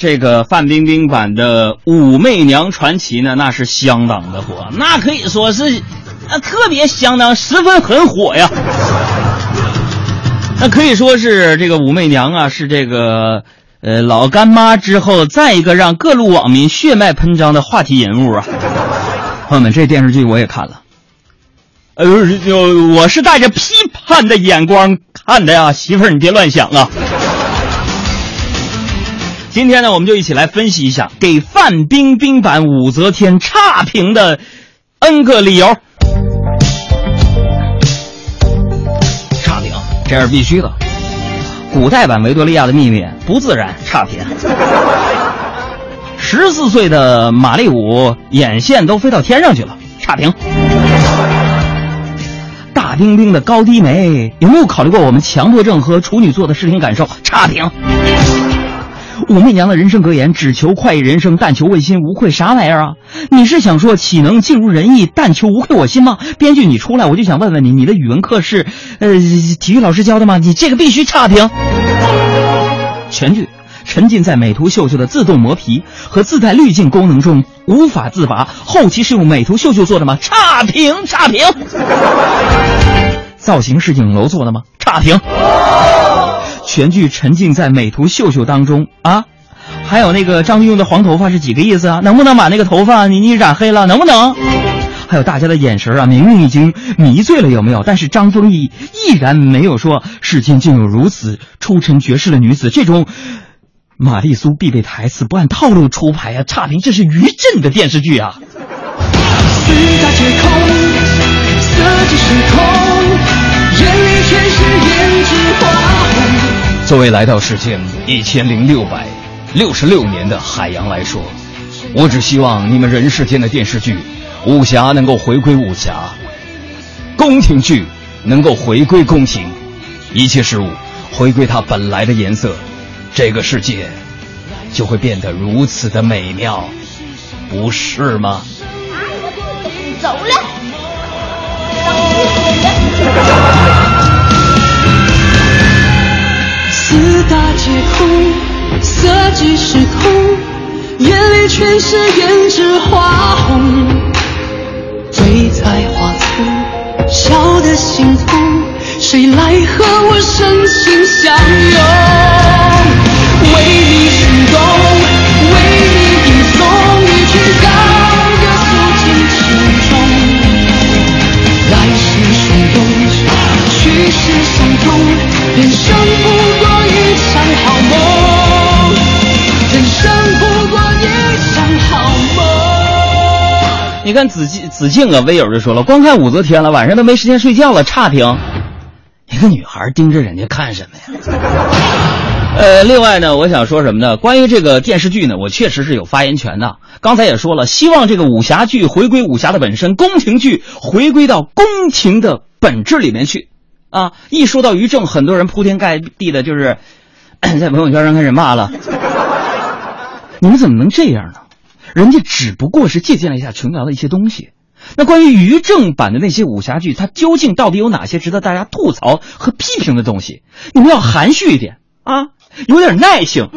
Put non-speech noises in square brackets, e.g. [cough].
这个范冰冰版的《武媚娘传奇》呢，那是相当的火，那可以说是，呃，特别相当，十分很火呀。那可以说是这个武媚娘啊，是这个呃老干妈之后再一个让各路网民血脉喷张的话题人物啊。朋友们，这电视剧我也看了，呃，我是带着批判的眼光看的呀，媳妇儿你别乱想啊。今天呢，我们就一起来分析一下给范冰冰版武则天差评的 N 个理由。差评，这是必须的。古代版维多利亚的秘密不自然，差评。十四岁的玛丽武眼线都飞到天上去了，差评。大冰冰的高低眉有没有考虑过我们强迫症和处女座的视听感受？差评。武媚娘的人生格言：只求快意人生，但求问心无愧。啥玩意儿啊？你是想说岂能尽如人意，但求无愧我心吗？编剧，你出来，我就想问问你，你的语文课是，呃，体育老师教的吗？你这个必须差评。全剧沉浸在美图秀秀的自动磨皮和自带滤镜功能中无法自拔，后期是用美图秀秀做的吗？差评，差评。造型是影楼做的吗？差评。全剧沉浸在美图秀秀当中啊，还有那个张用的黄头发是几个意思啊？能不能把那个头发你你染黑了？能不能？还有大家的眼神啊，明明已经迷醉了，有没有？但是张丰毅依然没有说世间竟有如此出尘绝世的女子，这种玛丽苏必备台词不按套路出牌啊！差评，这是余震的电视剧啊！四大皆空，色即是空，作为来到世间一千零六百六十六年的海洋来说，我只希望你们人世间的电视剧武侠能够回归武侠，宫廷剧能够回归宫廷，一切事物回归它本来的颜色，这个世界就会变得如此的美妙，不是吗？走了。色即是空，眼里全是胭脂花红。醉在花丛，笑得心痛，谁来和我深情相拥？你看子敬，子敬啊，微友就说了，光看武则天了，晚上都没时间睡觉了，差评。一个女孩盯着人家看什么呀？[laughs] 呃，另外呢，我想说什么呢？关于这个电视剧呢，我确实是有发言权的。刚才也说了，希望这个武侠剧回归武侠的本身，宫廷剧回归到宫廷的本质里面去。啊，一说到于正，很多人铺天盖地的就是 [coughs] 在朋友圈上开始骂了。你们怎么能这样呢？人家只不过是借鉴了一下琼瑶的一些东西，那关于于正版的那些武侠剧，它究竟到底有哪些值得大家吐槽和批评的东西？你们要含蓄一点啊，有点耐性。